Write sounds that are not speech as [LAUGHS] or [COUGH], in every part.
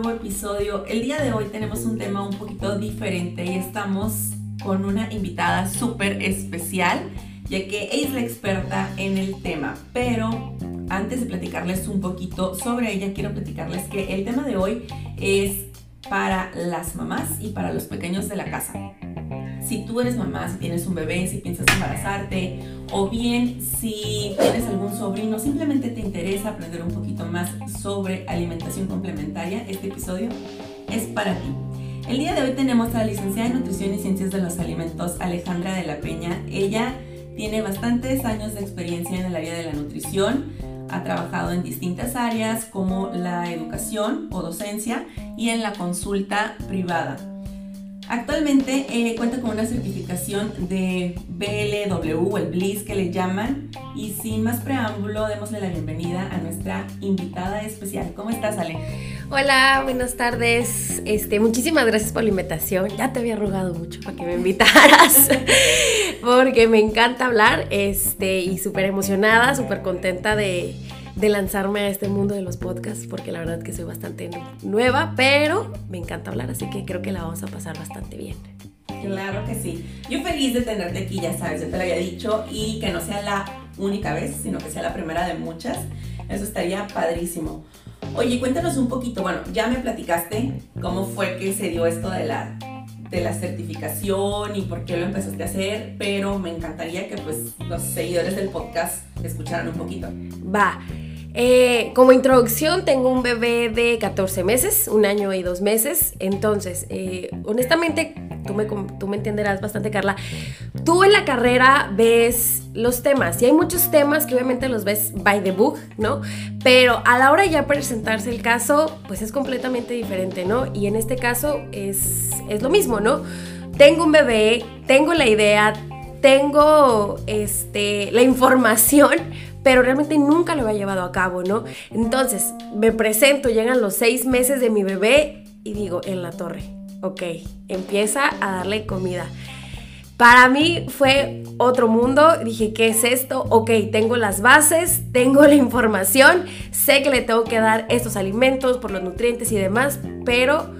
nuevo episodio. El día de hoy tenemos un tema un poquito diferente y estamos con una invitada súper especial, ya que es la experta en el tema. Pero antes de platicarles un poquito sobre ella, quiero platicarles que el tema de hoy es para las mamás y para los pequeños de la casa. Si tú eres mamá, si tienes un bebé, si piensas embarazarte, o bien si tienes algún sobrino, simplemente te interesa aprender un poquito más sobre alimentación complementaria, este episodio es para ti. El día de hoy tenemos a la licenciada en Nutrición y Ciencias de los Alimentos, Alejandra de la Peña. Ella tiene bastantes años de experiencia en el área de la nutrición, ha trabajado en distintas áreas como la educación o docencia y en la consulta privada. Actualmente eh, cuenta con una certificación de BLW, el BLIS que le llaman. Y sin más preámbulo, démosle la bienvenida a nuestra invitada especial. ¿Cómo estás, Ale? Hola, buenas tardes. Este, muchísimas gracias por la invitación. Ya te había rogado mucho para que me invitaras, [LAUGHS] porque me encanta hablar este, y súper emocionada, súper contenta de, de lanzarme a este mundo de los podcasts, porque la verdad que soy bastante nueva, pero me encanta hablar, así que creo que la vamos a pasar bastante bien. Claro que sí. Yo feliz de tenerte aquí, ya sabes, yo te lo había dicho, y que no sea la única vez, sino que sea la primera de muchas. Eso estaría padrísimo. Oye, cuéntanos un poquito, bueno, ya me platicaste cómo fue que se dio esto de la, de la certificación y por qué lo empezaste a hacer, pero me encantaría que pues los seguidores del podcast escucharan un poquito. Va. Eh, como introducción, tengo un bebé de 14 meses, un año y dos meses. Entonces, eh, honestamente, tú me, tú me entenderás bastante, Carla. Tú en la carrera ves los temas y hay muchos temas que obviamente los ves by the book, ¿no? Pero a la hora ya presentarse el caso, pues es completamente diferente, ¿no? Y en este caso es, es lo mismo, ¿no? Tengo un bebé, tengo la idea, tengo este, la información, pero realmente nunca lo había llevado a cabo, ¿no? Entonces, me presento, llegan los seis meses de mi bebé y digo, en la torre, ok, empieza a darle comida. Para mí fue otro mundo, dije, ¿qué es esto? Ok, tengo las bases, tengo la información, sé que le tengo que dar estos alimentos por los nutrientes y demás, pero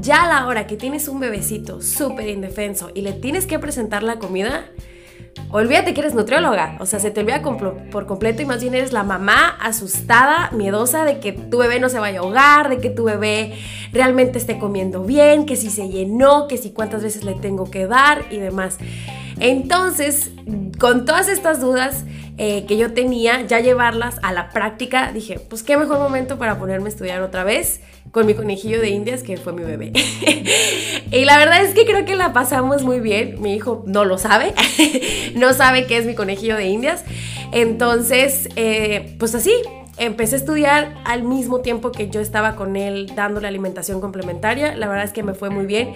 ya a la hora que tienes un bebecito súper indefenso y le tienes que presentar la comida, olvídate que eres nutrióloga, o sea, se te olvida por completo y más bien eres la mamá asustada, miedosa de que tu bebé no se vaya a ahogar, de que tu bebé realmente esté comiendo bien, que si se llenó, que si cuántas veces le tengo que dar y demás. Entonces, con todas estas dudas eh, que yo tenía, ya llevarlas a la práctica, dije, pues qué mejor momento para ponerme a estudiar otra vez con mi conejillo de indias, que fue mi bebé. [LAUGHS] y la verdad es que creo que la pasamos muy bien. Mi hijo no lo sabe, [LAUGHS] no sabe qué es mi conejillo de indias. Entonces, eh, pues así, empecé a estudiar al mismo tiempo que yo estaba con él dándole alimentación complementaria. La verdad es que me fue muy bien.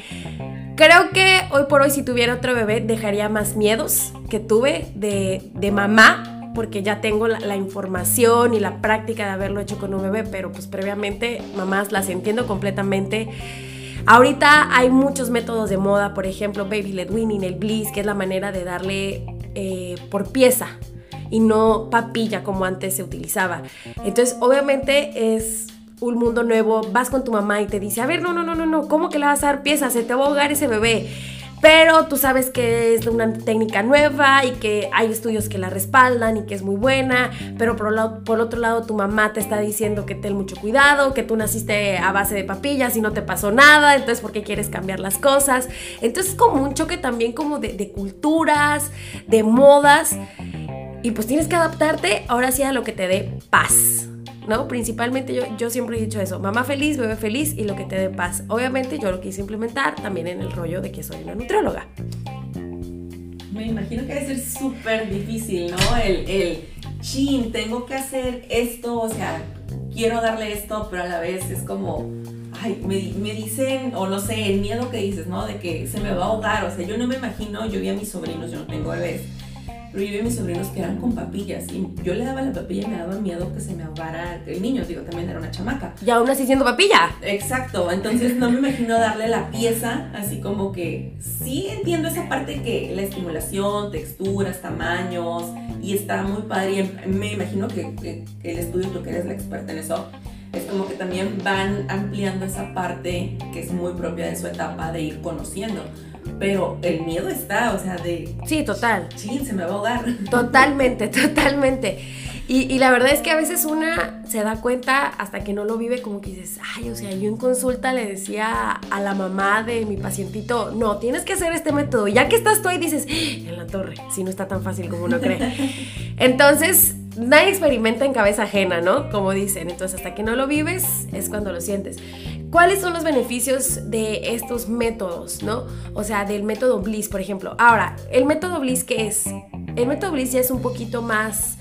Creo que hoy por hoy si tuviera otro bebé dejaría más miedos que tuve de, de mamá porque ya tengo la, información y la práctica de haberlo hecho con un bebé, pero pues previamente, mamás, las entiendo completamente. Ahorita hay muchos métodos de moda, por ejemplo, Baby Led Winning, el Bliss, que es la manera de darle eh, por pieza y no papilla como antes se utilizaba. Entonces, obviamente es un mundo nuevo, vas con tu mamá y te dice, a ver, no, no, no, no, no, ¿cómo que le vas a dar pieza? Se te va a ahogar ese bebé pero tú sabes que es una técnica nueva y que hay estudios que la respaldan y que es muy buena, pero por, otro lado tu mamá te está diciendo que ten mucho cuidado, que tú naciste a base de papillas y no te pasó nada, entonces ¿por qué quieres cambiar las cosas? Entonces es como un choque también como de culturas, de modas, y pues tienes que adaptarte ahora sí a lo que te dé paz. ¿No? Principalmente yo, yo siempre he dicho eso, mamá feliz, bebé feliz y lo que te dé paz. Obviamente yo lo quise implementar también en el rollo de que soy una nutrióloga. Me imagino que debe ser súper difícil, ¿no? El, el, chin, tengo que hacer esto, o sea, quiero darle esto, pero a la vez es como, ay, me, me, dicen, o no sé, el miedo que dices, ¿no? De que se me va a ahogar, o sea, yo no me imagino, yo vi a mis sobrinos, yo no tengo bebés, pero yo vi a mis sobrinos que eran con papillas y yo le daba la papilla y me daba miedo que se me ahogara el niño, digo, también era una chamaca. Y aún así siendo papilla. Exacto, entonces no me imagino darle la pieza así como que sí entiendo esa parte que la estimulación, texturas, tamaños y está muy padre y me imagino que, el estudio, tú que eres la experta en eso, es como que también van ampliando esa parte que es muy propia de su etapa de ir conociendo. Pero el miedo está, o sea, de... Sí, total. Sí, se me va a ahogar. [LAUGHS] Totalmente, totalmente. Y, la verdad es que a veces una se da cuenta hasta que no lo vive, como que dices, ay, o sea, yo en consulta le decía a la mamá de mi pacientito, no, tienes que hacer este método. Ya que estás tú ahí dices, ¡Ah! en la torre, si no está tan fácil como uno cree. [LAUGHS] Entonces, nadie experimenta en cabeza ajena, ¿no? Como dicen. Entonces, hasta que no lo vives, es cuando lo sientes. ¿Cuáles son los beneficios de estos métodos, no? O sea, del método Bliss, por ejemplo. Ahora, el método Bliss, ¿qué es? El método Bliss ya es un poquito más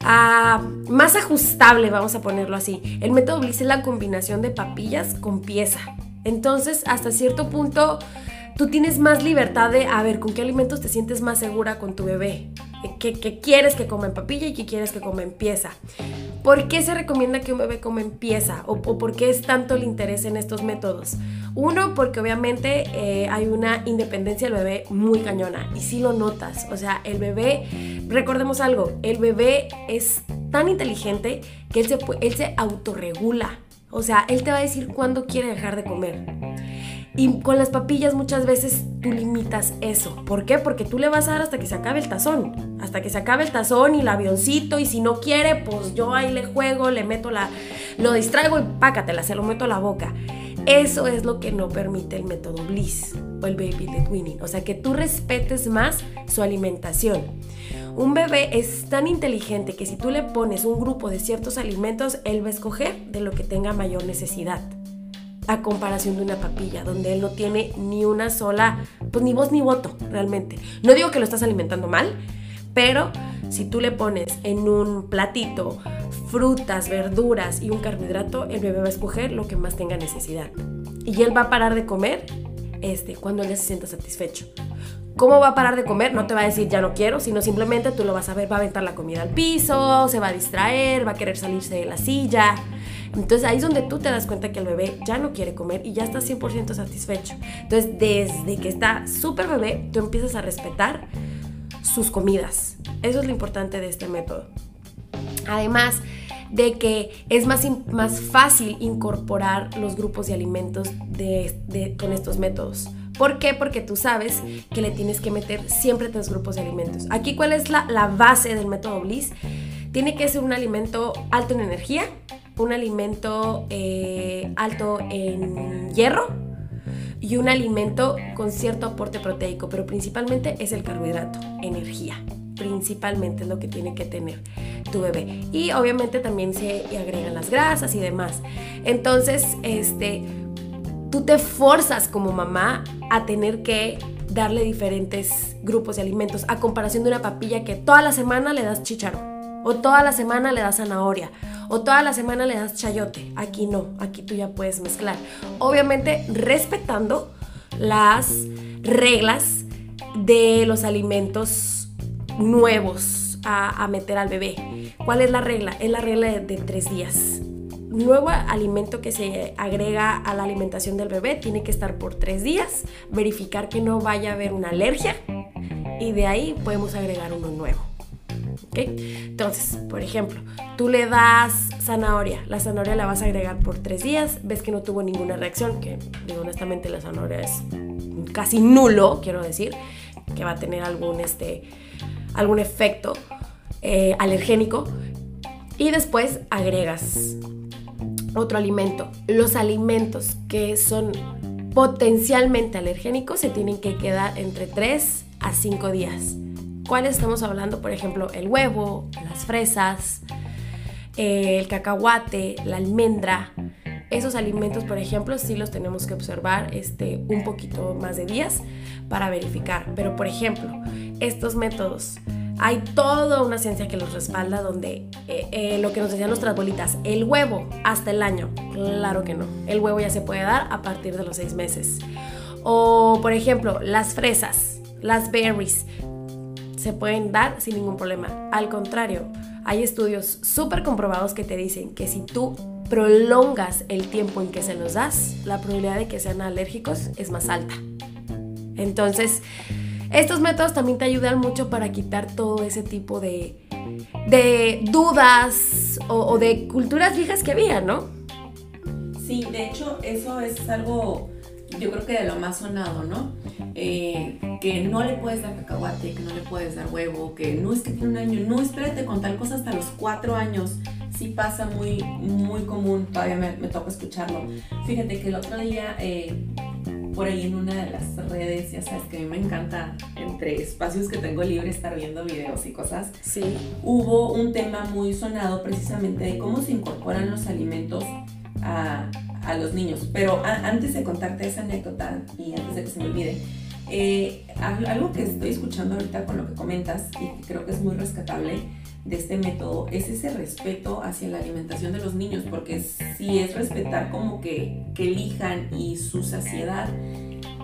más ajustable, vamos a ponerlo así. El método Bliss es la combinación de papillas con pieza. Entonces, hasta cierto punto, tú tienes más libertad de, a ver, con qué alimentos te sientes más segura con tu bebé. ¿Qué, quieres que coma en papilla y qué quieres que coma en pieza? ¿Por qué se recomienda que un bebé coma en pieza? ¿O, por qué es tanto el interés en estos métodos? Uno, porque obviamente eh, hay una independencia del bebé muy cañona y sí lo notas. O sea, el bebé, recordemos algo, el bebé es tan inteligente que él se, él se autorregula. O sea, él te va a decir cuándo quiere dejar de comer. Y con las papillas muchas veces tú limitas eso. ¿Por qué? Porque tú le vas a dar hasta que se acabe el tazón. Hasta que se acabe el tazón y el avioncito. Y si no quiere, pues yo ahí le juego, le meto la. Lo distraigo y pácatela, se lo meto a la boca. Eso es lo que no permite el método Bliss o el Baby Led Winning. O sea, que tú respetes más su alimentación. Un bebé es tan inteligente que si tú le pones un grupo de ciertos alimentos, él va a escoger de lo que tenga mayor necesidad a comparación de una papilla, donde él no tiene ni una sola, pues ni voz ni voto realmente. No digo que lo estás alimentando mal, pero si tú le pones en un platito frutas, verduras y un carbohidrato, el bebé va a escoger lo que más tenga necesidad. Y él va a parar de comer este, cuando él se sienta satisfecho. ¿Cómo va a parar de comer? No te va a decir ya no quiero, sino simplemente tú lo vas a ver, va a aventar la comida al piso, se va a distraer, va a querer salirse de la silla. Entonces ahí es donde tú te das cuenta que el bebé ya no quiere comer y ya está 100% satisfecho. Entonces desde que está súper bebé, tú empiezas a respetar sus comidas. Eso es lo importante de este método. Además de que es más, más fácil incorporar los grupos de alimentos con estos métodos. ¿Por qué? Porque tú sabes que le tienes que meter siempre tres grupos de alimentos. Aquí, ¿cuál es la, la base del método Bliss? Tiene que ser un alimento alto en energía, un alimento eh, alto en hierro y un alimento con cierto aporte proteico, pero principalmente es el carbohidrato, energía. Principalmente es lo que tiene que tener tu bebé. Y obviamente también se agregan las grasas y demás. Entonces, este, tú te forzas como mamá a tener que darle diferentes grupos de alimentos a comparación de una papilla que toda la semana le das chícharo o toda la semana le das zanahoria o toda la semana le das chayote. Aquí no, aquí tú ya puedes mezclar. Obviamente respetando las reglas de los alimentos nuevos a, meter al bebé. ¿Cuál es la regla? Es la regla de, tres días. Nuevo alimento que se agrega a la alimentación del bebé tiene que estar por tres días, verificar que no vaya a haber una alergia y de ahí podemos agregar uno nuevo. Entonces, por ejemplo, tú le das zanahoria, la zanahoria la vas a agregar por tres días, ves que no tuvo ninguna reacción, que honestamente la zanahoria es casi nulo, quiero decir, que va a tener algún, este, algún efecto eh, alergénico. Y después agregas otro alimento. Los alimentos que son potencialmente alergénicos se tienen que quedar entre 3 a 5 días. ¿Cuáles estamos hablando? Por ejemplo, el huevo, las fresas, eh, el cacahuate, la almendra. Esos alimentos, por ejemplo, sí los tenemos que observar este, un poquito más de días para verificar. Pero, por ejemplo, estos métodos, hay toda una ciencia que los respalda donde eh, eh, lo que nos decían nuestras bolitas, el huevo hasta el año. Claro que no. El huevo ya se puede dar a partir de los seis meses. O, por ejemplo, las fresas, las berries se pueden dar sin ningún problema. Al contrario, hay estudios súper comprobados que te dicen que si tú prolongas el tiempo en que se los das, la probabilidad de que sean alérgicos es más alta. Entonces, estos métodos también te ayudan mucho para quitar todo ese tipo de, de dudas o, o de culturas viejas que había, ¿no? Sí, de hecho, eso es algo, yo creo que de lo más sonado, ¿no? Eh, que no le puedes dar cacahuate, que no le puedes dar huevo, que no es que tiene un año, no, espérate con tal cosa hasta los cuatro años. Sí pasa muy, muy común, todavía me, me toca escucharlo. Fíjate que el otro día, eh, por ahí en una de las redes, ya sabes que a mí me encanta, entre espacios que tengo libre, estar viendo videos y cosas. Sí. Hubo un tema muy sonado precisamente de cómo se incorporan los alimentos a, a los niños. Pero antes de contarte esa anécdota y antes de que se me olvide, eh, al- algo que estoy escuchando ahorita con lo que comentas y que creo que es muy rescatable de este método es ese respeto hacia la alimentación de los niños, porque si es respetar como que, que elijan y su saciedad,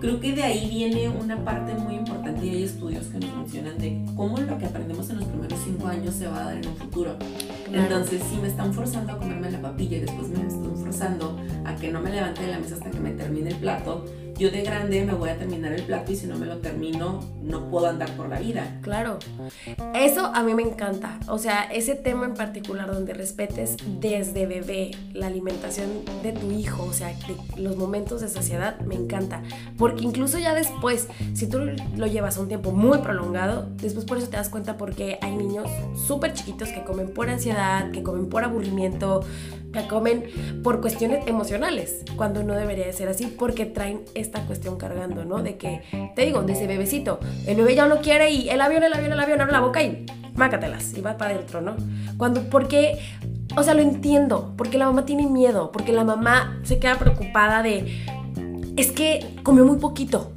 creo que de ahí viene una parte muy importante y hay estudios que nos mencionan de cómo lo que aprendemos en los primeros cinco años se va a dar en un futuro. Entonces, si me están forzando a comerme la papilla y después me están forzando a que no me levante de la mesa hasta que me termine el plato, yo de grande me voy a terminar el plato y si no me lo termino, no puedo andar por la vida. Claro. Eso a mí me encanta. O sea, ese tema en particular donde respetes desde bebé la alimentación de tu hijo, o sea, los momentos de saciedad, me encanta. Porque incluso ya después, si tú lo llevas un tiempo muy prolongado, después por eso te das cuenta porque hay niños súper chiquitos que comen por ansiedad, que comen por aburrimiento, que comen por cuestiones emocionales, cuando no debería de ser así, porque traen esta cuestión cargando, ¿no? De que, te digo, desde bebecito, el bebé ya no quiere y el avión, el avión, el avión, abre la boca y mácatelas y va para adentro, ¿no? Cuando, porque, o sea, lo entiendo, porque la mamá tiene miedo, porque la mamá se queda preocupada de, es que comió muy poquito,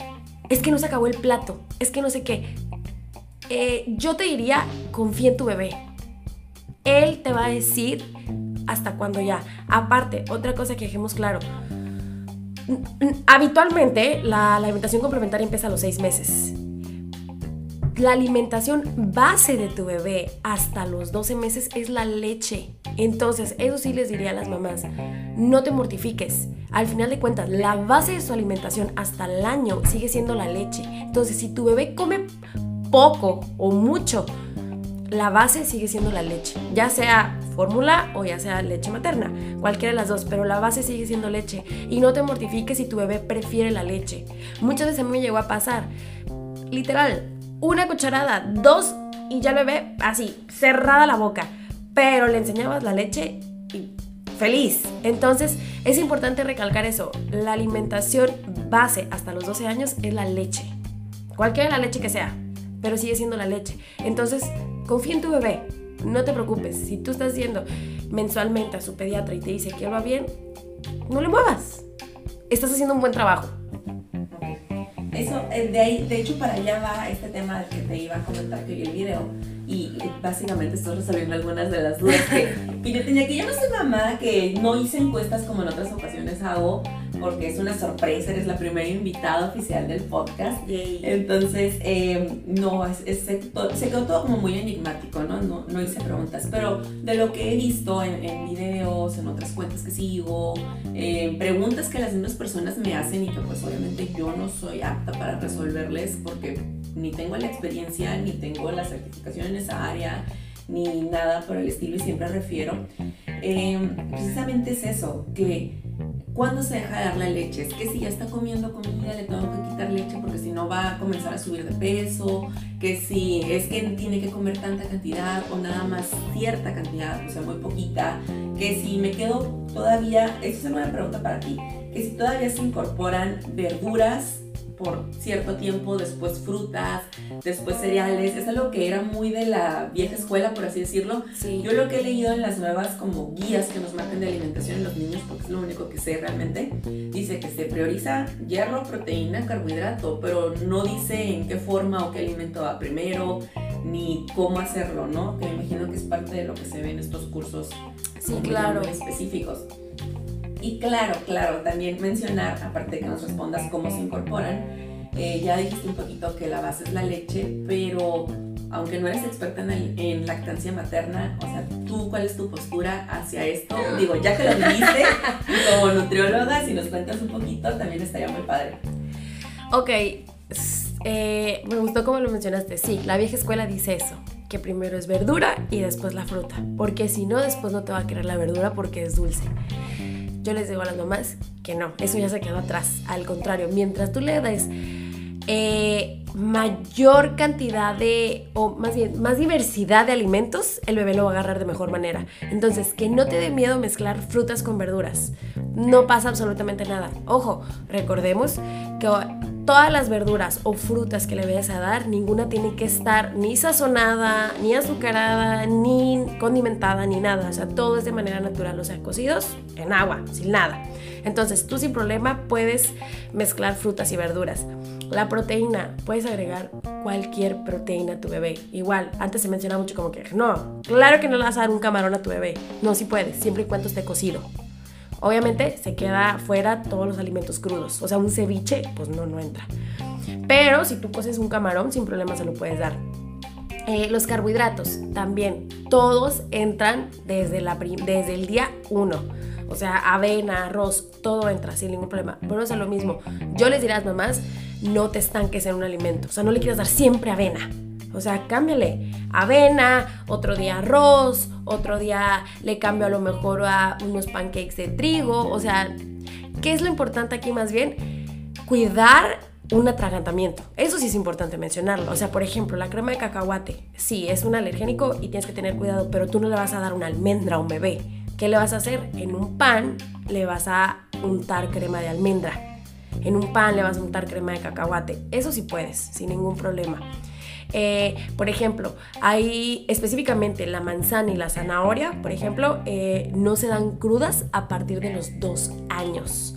es que no se acabó el plato, es que no sé qué. Eh, yo te diría, confía en tu bebé. Él te va a decir hasta cuando ya. Aparte, otra cosa que dejemos claro. Habitualmente la, la alimentación complementaria empieza a los seis meses. La alimentación base de tu bebé hasta los 12 meses es la leche. Entonces, eso sí les diría a las mamás, no te mortifiques. Al final de cuentas, la base de su alimentación hasta el año sigue siendo la leche. Entonces, si tu bebé come poco o mucho, la base sigue siendo la leche, ya sea fórmula o ya sea leche materna, cualquiera de las dos, pero la base sigue siendo leche. Y no te mortifiques si tu bebé prefiere la leche. Muchas veces a mí me llegó a pasar, literal, una cucharada, dos y ya el bebé así, cerrada la boca, pero le enseñabas la leche y feliz. Entonces es importante recalcar eso, la alimentación base hasta los 12 años es la leche, cualquiera la leche que sea, pero sigue siendo la leche. Entonces confía en tu bebé, no te preocupes, si tú estás yendo mensualmente a su pediatra y te dice que él va bien, no le muevas, estás haciendo un buen trabajo. Eso, eh, de ahí, de hecho, para allá va este tema que te iba a comentar que vi el video. Y básicamente estoy resolviendo algunas de las dudas que, [LAUGHS] que yo tenía. Que yo no soy mamá, que no hice encuestas como en otras ocasiones hago, porque es una sorpresa, eres la primera invitada oficial del podcast. Entonces, eh, no, es, es- se, quedó todo como muy enigmático, ¿no? No, no hice preguntas, pero de lo que he visto en, en videos, en otras cuentas que sigo, eh, preguntas que las mismas personas me hacen y que pues obviamente yo no soy apta para resolverles porque ni tengo la experiencia, ni tengo la certificación en esa área, ni nada por el estilo y siempre refiero. eh, precisamente es eso, que ¿Cuándo se deja de dar la leche? Es que si ya está comiendo comida le tengo que quitar leche porque si no va a comenzar a subir de peso, que si es que tiene que comer tanta cantidad o nada más cierta cantidad, o sea, muy poquita, que si me quedo todavía, esa es una pregunta para ti, que si todavía se incorporan verduras por cierto tiempo, después frutas, después cereales, es algo que era muy de la vieja escuela, por así decirlo, Sí. yo lo que he leído en las nuevas como guías que nos marcan de alimentación en los niños, porque es lo único que sé realmente, dice que se prioriza hierro, proteína, carbohidrato, pero no dice en qué forma o qué alimento va primero, ni cómo hacerlo, ¿no? Que me imagino que es parte de lo que se ve en estos cursos Sí, claro. específicos. Y claro, claro, también mencionar, aparte de que nos respondas cómo se incorporan, eh, ya dijiste un poquito que la base es la leche, pero aunque no eres experta en, lactancia materna, o sea, ¿tú cuál es tu postura hacia esto? Digo, ya que lo viviste, como nutrióloga, si nos cuentas un poquito, también estaría muy padre. Ok, eh, me gustó como lo mencionaste. Sí, la vieja escuela dice eso, que primero es verdura y después la fruta, porque si no, después no te va a querer la verdura porque es dulce. Yo les digo a las mamás que no, eso ya se quedó atrás. Al contrario, mientras tú le des eh, mayor cantidad de, o más bien, más diversidad de alimentos, el bebé lo va a agarrar de mejor manera. Entonces, que no te dé miedo mezclar frutas con verduras. No pasa absolutamente nada. Ojo, recordemos que todas las verduras o frutas que le vayas a dar, ninguna tiene que estar ni sazonada, ni azucarada, ni condimentada, ni nada. O sea, todo es de manera natural, o sea, cocidos en agua, sin nada. Entonces, tú sin problema puedes mezclar frutas y verduras. La proteína, puedes agregar cualquier proteína a tu bebé. Igual, antes se mencionaba mucho como que, no, claro que no le vas a dar un camarón a tu bebé. No, sí puedes, siempre y cuando esté cocido. Obviamente se queda fuera todos los alimentos crudos. O sea, un ceviche, pues no, no entra. Pero si tú coces un camarón, sin problema se lo puedes dar. Eh, los carbohidratos también, todos entran desde, la desde el día 1. O sea, avena, arroz, todo entra sin ningún problema. Bueno, es lo mismo. Yo les diré a las mamás, no te estanques en un alimento. O sea, no le quieras dar siempre avena. O sea, cámbiale avena, otro día arroz, otro día le cambio a lo mejor a unos pancakes de trigo. O sea, ¿qué es lo importante aquí más bien? Cuidar un atragantamiento. Eso sí es importante mencionarlo. O sea, por ejemplo, la crema de cacahuate, sí, es un alergénico y tienes que tener cuidado, pero tú no le vas a dar una almendra a un bebé. ¿Qué le vas a hacer? En un pan le vas a untar crema de almendra. En un pan le vas a untar crema de cacahuate. Eso sí puedes, sin ningún problema. Eh, por ejemplo, hay específicamente la manzana y la zanahoria, por ejemplo, eh, no se dan crudas a partir de los dos años.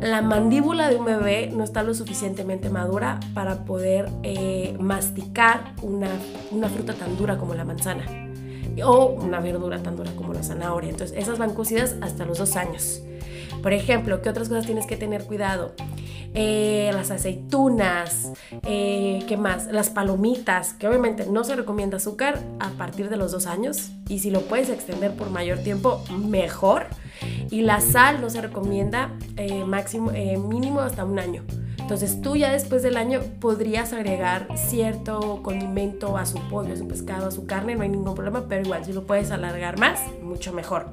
La mandíbula de un bebé no está lo suficientemente madura para poder eh, masticar una, una fruta tan dura como la manzana o una verdura tan dura como la zanahoria. Entonces, esas van cocidas hasta los dos años. Por ejemplo, ¿qué otras cosas tienes que tener cuidado? Eh, las aceitunas, eh, ¿qué más? Las palomitas, que obviamente no se recomienda azúcar a partir de los dos años y si lo puedes extender por mayor tiempo, mejor. Y la sal no se recomienda eh, máximo, mínimo hasta un año. Entonces tú ya después del año podrías agregar cierto condimento a su pollo, a su pescado, a su carne, no hay ningún problema, pero igual si lo puedes alargar más, mucho mejor.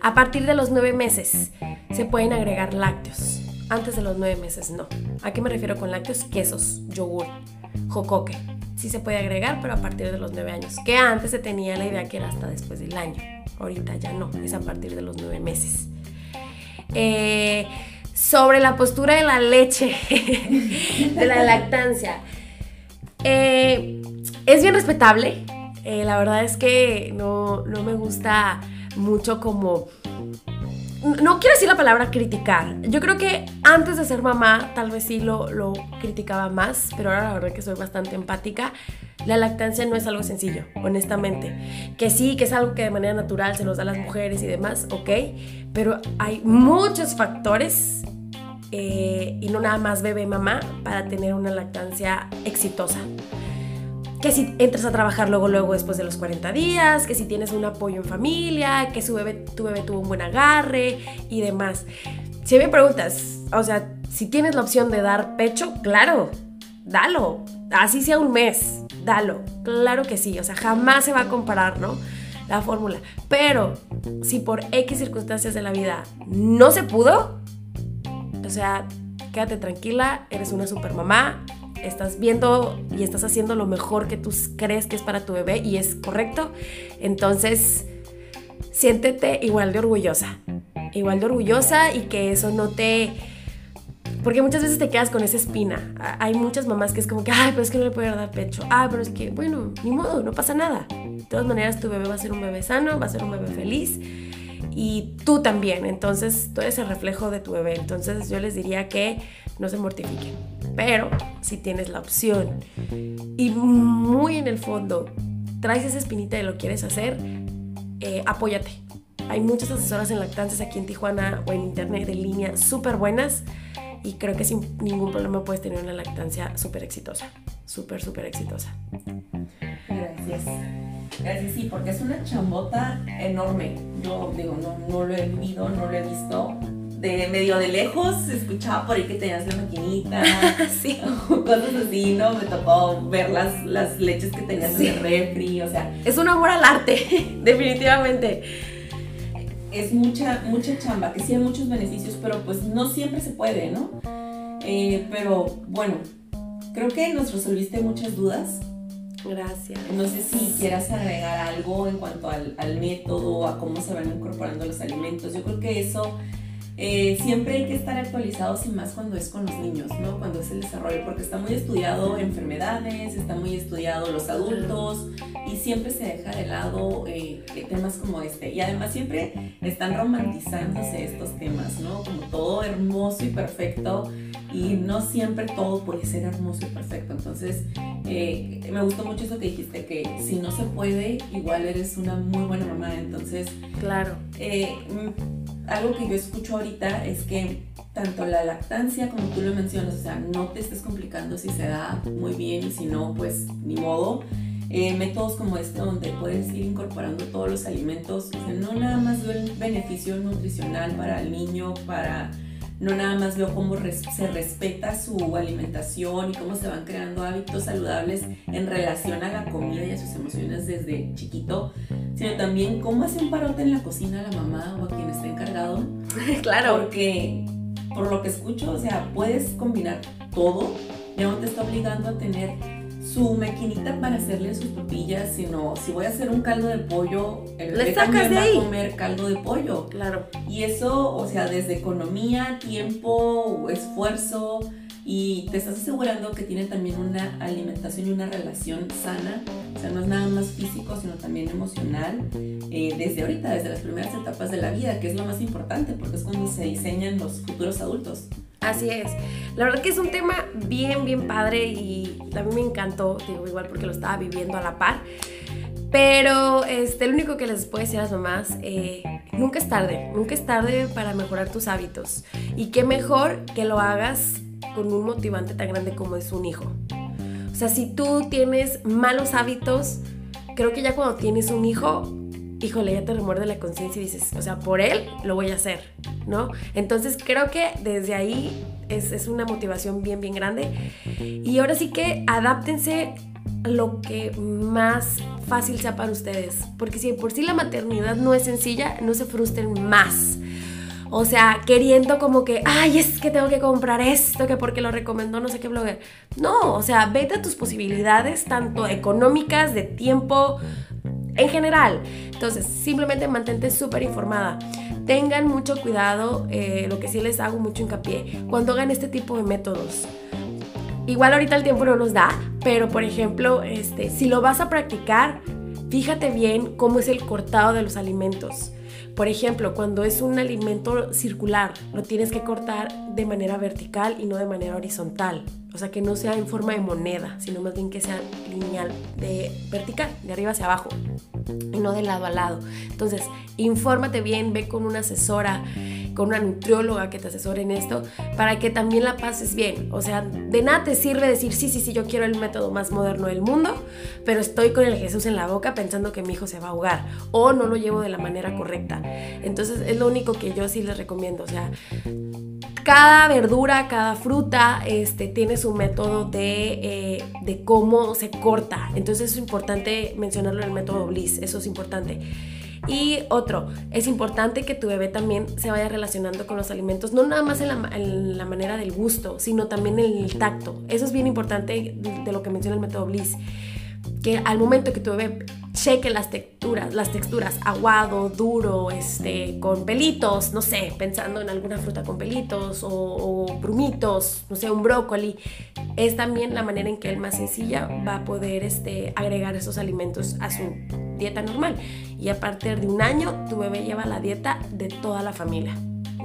A partir de los nueve meses se pueden agregar lácteos. Antes de los nueve meses no. ¿A qué me refiero con lácteos? Quesos, yogur, jocoque. Sí se puede agregar, pero a partir de los nueve años. Que antes se tenía la idea que era hasta después del año. Ahorita ya no, es a partir de los nueve meses. Eh, sobre la postura de la leche, [LAUGHS] de la lactancia. Eh, es bien respetable. Eh, la verdad es que no, me gusta mucho como no quiero decir la palabra criticar. Yo creo que antes de ser mamá tal vez sí lo, lo, criticaba más, pero ahora la verdad que soy bastante empática. La lactancia no es algo sencillo, honestamente. Que sí, que es algo que de manera natural se nos da a las mujeres y demás, ok, pero hay muchos factores eh, y no nada más bebé mamá para tener una lactancia exitosa. Que si entras a trabajar luego, luego después de los 40 días, que si tienes un apoyo en familia, que su bebé, tu bebé tuvo un buen agarre y demás. Si me preguntas, o sea, si tienes la opción de dar pecho, claro, dalo. Así sea un mes, dalo. Claro que sí, o sea, jamás se va a comparar, ¿no? La fórmula. Pero si por X circunstancias de la vida no se pudo, o sea, quédate tranquila, eres una super mamá, estás viendo y estás haciendo lo mejor que tú crees que es para tu bebé y es correcto. Entonces, siéntete igual de orgullosa, igual de orgullosa y que eso no te... Porque muchas veces te quedas con esa espina. Hay muchas mamás que es como que, ay, pero es que no le puedo dar pecho. Ay, pero es que, bueno, ni modo, no pasa nada. De todas maneras, tu bebé va a ser un bebé sano, va a ser un bebé feliz y tú también. Entonces, tú eres el reflejo de tu bebé. Entonces, yo les diría que no se mortifiquen. Pero si tienes la opción y muy en el fondo traes esa espinita y lo quieres hacer, eh, apóyate. Hay muchas asesoras en lactancias aquí en Tijuana o en internet de línea súper buenas y creo que sin ningún problema puedes tener una lactancia súper exitosa. Súper, súper exitosa. Gracias. Gracias, sí, porque es una chambota enorme. Yo digo, no, no lo he vivido, no lo he visto. De medio de lejos escuchaba por ahí que tenías la maquinita, [LAUGHS] sí. [LAUGHS] cosas así, ¿no? Me tocó ver las, las leches que tenías en el refri, o sea. Es un amor al arte, [LAUGHS] definitivamente. es mucha, mucha chamba, que sí hay muchos beneficios, pero pues no siempre se puede, ¿no? Eh, pero bueno, creo que nos resolviste muchas dudas. Gracias. No sé si quieras agregar algo en cuanto al, al método, a cómo se van incorporando los alimentos. Yo creo que eso eh, siempre hay que estar actualizados y más cuando es con los niños, ¿no? Cuando es el desarrollo, porque está muy estudiado enfermedades, está muy estudiado los adultos y siempre se deja de lado eh, temas como este. Y además siempre están romantizándose estos temas, ¿no? Como todo hermoso y perfecto y no siempre todo puede ser hermoso y perfecto. Entonces, eh, me gustó mucho eso que dijiste, que si no se puede, igual eres una muy buena mamá. Entonces, claro. Algo que yo escucho ahorita es que tanto la lactancia como tú lo mencionas, o sea, no te estés complicando si se da muy bien y si no, pues ni modo. Eh, métodos como este donde puedes ir incorporando todos los alimentos, o sea, no nada más el beneficio nutricional para el niño, para no nada más veo cómo se respeta su alimentación y cómo se van creando hábitos saludables en relación a la comida y a sus emociones desde chiquito, sino también cómo hace un parote en la cocina la mamá o a quien esté encargado. [LAUGHS] claro. Porque por lo que escucho, o sea, puedes combinar todo, ya no te está obligando a tener su maquinita para hacerle sus tortillas, sino si voy a hacer un caldo de pollo, el bebé también va a comer caldo de pollo. Claro. Y eso, o sea, desde economía, tiempo, esfuerzo, y te estás asegurando que tiene también una alimentación y una relación sana, o sea, no es nada más físico, sino también emocional, eh, desde ahorita, desde las primeras etapas de la vida, que es lo más importante, porque es cuando se diseñan los futuros adultos. Así es. La verdad que es un tema bien, bien padre y mí me encantó, digo, igual porque lo estaba viviendo a la par. Pero este, lo único que les puedo decir a las mamás, eh, nunca es tarde, nunca es tarde para mejorar tus hábitos. Y qué mejor que lo hagas con un motivante tan grande como es un hijo. O sea, si tú tienes malos hábitos, creo que ya cuando tienes un hijo, híjole, ya te remuerde la conciencia y dices, o sea, por él lo voy a hacer, ¿no? Entonces creo que desde ahí es, es una motivación bien, bien grande. Y ahora sí que adáptense lo que más fácil sea para ustedes, porque si por sí la maternidad no es sencilla, no se frustren más. O sea, queriendo como que, ay, es que tengo que comprar esto, que porque lo recomendó no sé qué blogger. No, o sea, vete a tus posibilidades, tanto económicas, de tiempo, en general. Entonces, simplemente mantente súper informada. Tengan mucho cuidado, eh, lo que sí les hago mucho hincapié, cuando hagan este tipo de métodos. Igual ahorita el tiempo no nos da, pero por ejemplo, este, si lo vas a practicar, fíjate bien cómo es el cortado de los alimentos. Por ejemplo, cuando es un alimento circular, lo tienes que cortar de manera vertical y no de manera horizontal. O sea, que no sea en forma de moneda, sino más bien que sea lineal, de vertical, de arriba hacia abajo, y no de lado a lado. Entonces, infórmate bien, ve con una asesora, con una nutrióloga que te asesore en esto, para que también la pases bien. O sea, de nada te sirve decir, sí, sí, sí, yo quiero el método más moderno del mundo, pero estoy con el Jesús en la boca pensando que mi hijo se va a ahogar, o no lo llevo de la manera correcta. Entonces, es lo único que yo sí les recomiendo. O sea, cada verdura, cada fruta este, tiene su método de, eh, de cómo se corta. Entonces es importante mencionarlo en el método Bliss, eso es importante. Y otro, es importante que tu bebé también se vaya relacionando con los alimentos, no nada más en la, manera del gusto, sino también en el tacto. Eso es bien importante de lo que menciona el método Bliss que al momento que tu bebé cheque las texturas, las texturas aguado, duro, este, con pelitos, no sé, pensando en alguna fruta con pelitos o, o, brumitos, no sé, un brócoli, es también la manera en que él más sencilla va a poder este, agregar esos alimentos a su dieta normal. Y a partir de un año, tu bebé lleva la dieta de toda la familia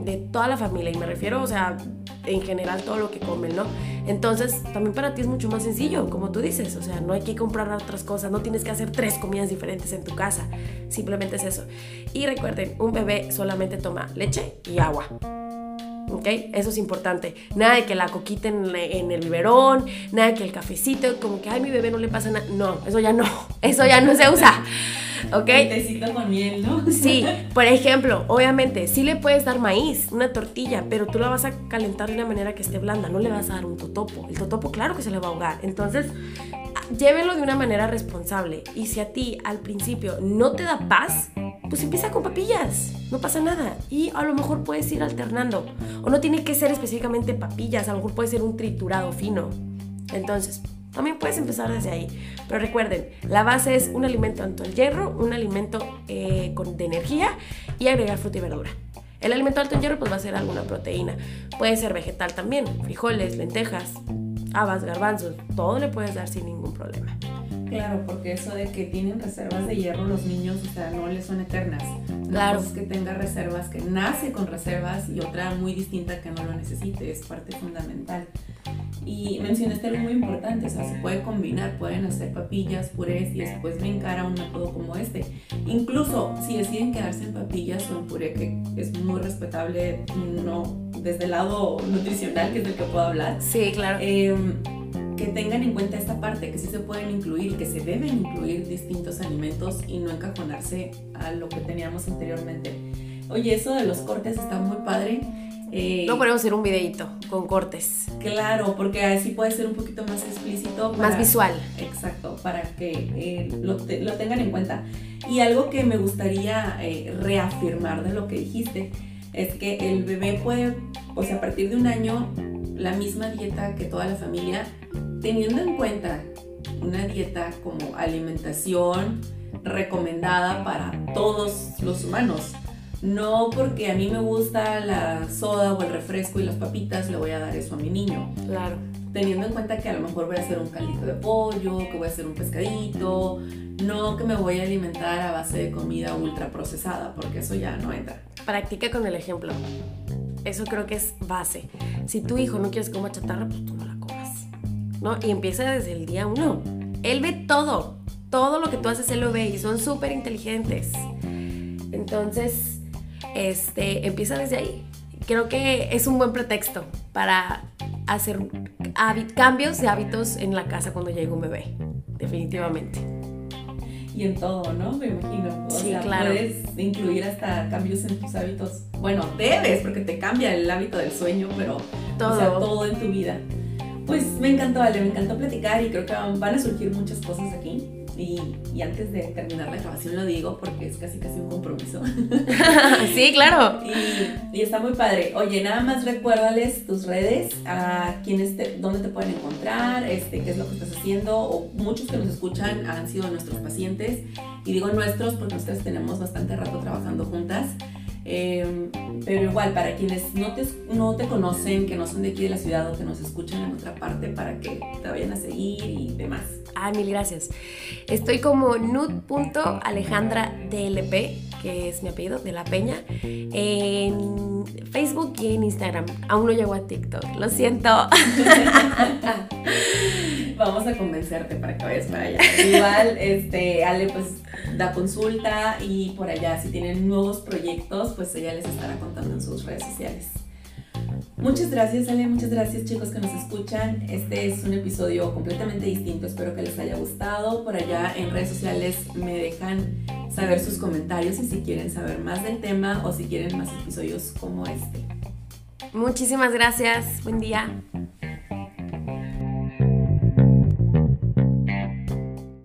de toda la familia y me refiero, o sea, en general todo lo que comen, ¿no? Entonces, también para ti es mucho más sencillo, como tú dices, o sea, no hay que comprar otras cosas, no tienes que hacer tres comidas diferentes en tu casa, simplemente es eso. Y recuerden, un bebé solamente toma leche y agua. ¿ok? Eso es importante. Nada de que la coquita en, en, el biberón, nada de que el cafecito, como que, ay, mi bebé no le pasa nada. No, eso ya no, [LAUGHS] eso ya no se usa. [LAUGHS] ¿Ok? tecito con miel, ¿no? [LAUGHS] Sí, por ejemplo, obviamente, sí le puedes dar maíz, una tortilla, pero tú la vas a calentar de una manera que esté blanda, no le vas a dar un totopo. El totopo, claro que se le va a ahogar. Entonces, llévenlo de una manera responsable. Y si a ti al principio no te da paz, pues empieza con papillas, no pasa nada. Y a lo mejor puedes ir alternando. O no tiene que ser específicamente papillas, a lo mejor puede ser un triturado fino. Entonces, también puedes empezar desde ahí. Pero recuerden, la base es un alimento alto en hierro, un alimento eh, con, de energía y agregar fruta y verdura. El alimento alto en hierro pues va a ser alguna proteína. Puede ser vegetal también, frijoles, lentejas, habas, garbanzos, todo le puedes dar sin ningún problema. Claro, porque eso de que tienen reservas de hierro los niños, o sea, no les son eternas. Claro. es que tenga reservas, que nace con reservas y otra muy distinta que no lo necesite, es parte fundamental. Y mencionaste algo muy importante, o sea, se puede combinar, pueden hacer papillas, purés y después brincar a un método como este. Incluso si deciden quedarse en papillas o en puré, que es muy respetable, no desde el lado nutricional, que es del que puedo hablar. Sí, claro. Eh, que tengan en cuenta esta parte, que sí se pueden incluir, que se deben incluir distintos alimentos y no encajonarse a lo que teníamos anteriormente. Oye, eso de los cortes está muy padre. Eh, no podemos hacer un videito con cortes. Claro, porque así puede ser un poquito más explícito. más visual. Exacto, para que eh, lo, lo, tengan en cuenta. Y algo que me gustaría eh, reafirmar de lo que dijiste es que el bebé puede, o sea, a partir de un año, la misma dieta que toda la familia teniendo en cuenta una dieta como alimentación recomendada para todos los humanos. No porque a mí me gusta la soda o el refresco y las papitas, le voy a dar eso a mi niño. Claro. Teniendo en cuenta que a lo mejor voy a hacer un caldito de pollo, que voy a hacer un pescadito, no que me voy a alimentar a base de comida ultra procesada, porque eso ya no entra. Practica con el ejemplo. Eso creo que es base. Si tu hijo no quieres comer chatarra, pues tú no la ¿no? Y empieza desde el día uno. Él ve todo, todo lo que tú haces, él lo ve y son súper inteligentes. Entonces, este, empieza desde ahí. Creo que es un buen pretexto para hacer cambios de hábitos en la casa cuando llega un bebé, definitivamente. Y en todo, ¿no? Me imagino. O sí, sea, claro. puedes incluir hasta cambios en tus hábitos. Bueno, debes, porque te cambia el hábito del sueño, pero todo, o sea, todo en tu vida. Pues me encantó, Ale, me encantó platicar y creo que van a surgir muchas cosas aquí. Y, y, antes de terminar la grabación lo digo porque es casi casi un compromiso. [LAUGHS] sí, claro. Y, y, está muy padre. Oye, nada más recuérdales tus redes, a quienes te, dónde te pueden encontrar, este, qué es lo que estás haciendo. O muchos que nos escuchan han sido nuestros pacientes. Y digo nuestros porque nosotros tenemos bastante rato trabajando juntas. Eh, pero igual, para quienes no te, no te conocen, que no son de aquí de la ciudad o que nos escuchan en otra parte, para que te vayan a seguir y demás. Ay, mil gracias. Estoy como nud.alejandradlp, que es mi apellido, de la Peña, en Facebook y en Instagram. Aún no llego a TikTok, lo siento. [LAUGHS] Vamos a convencerte para que vayas para allá. Igual, este, Ale, pues da consulta y por allá, si tienen nuevos proyectos, pues ella les estará contando en sus redes sociales. Muchas gracias, Ale. Muchas gracias, chicos, que nos escuchan. Este es un episodio completamente distinto. Espero que les haya gustado. Por allá en redes sociales me dejan saber sus comentarios y si quieren saber más del tema o si quieren más episodios como este. Muchísimas gracias. Buen día.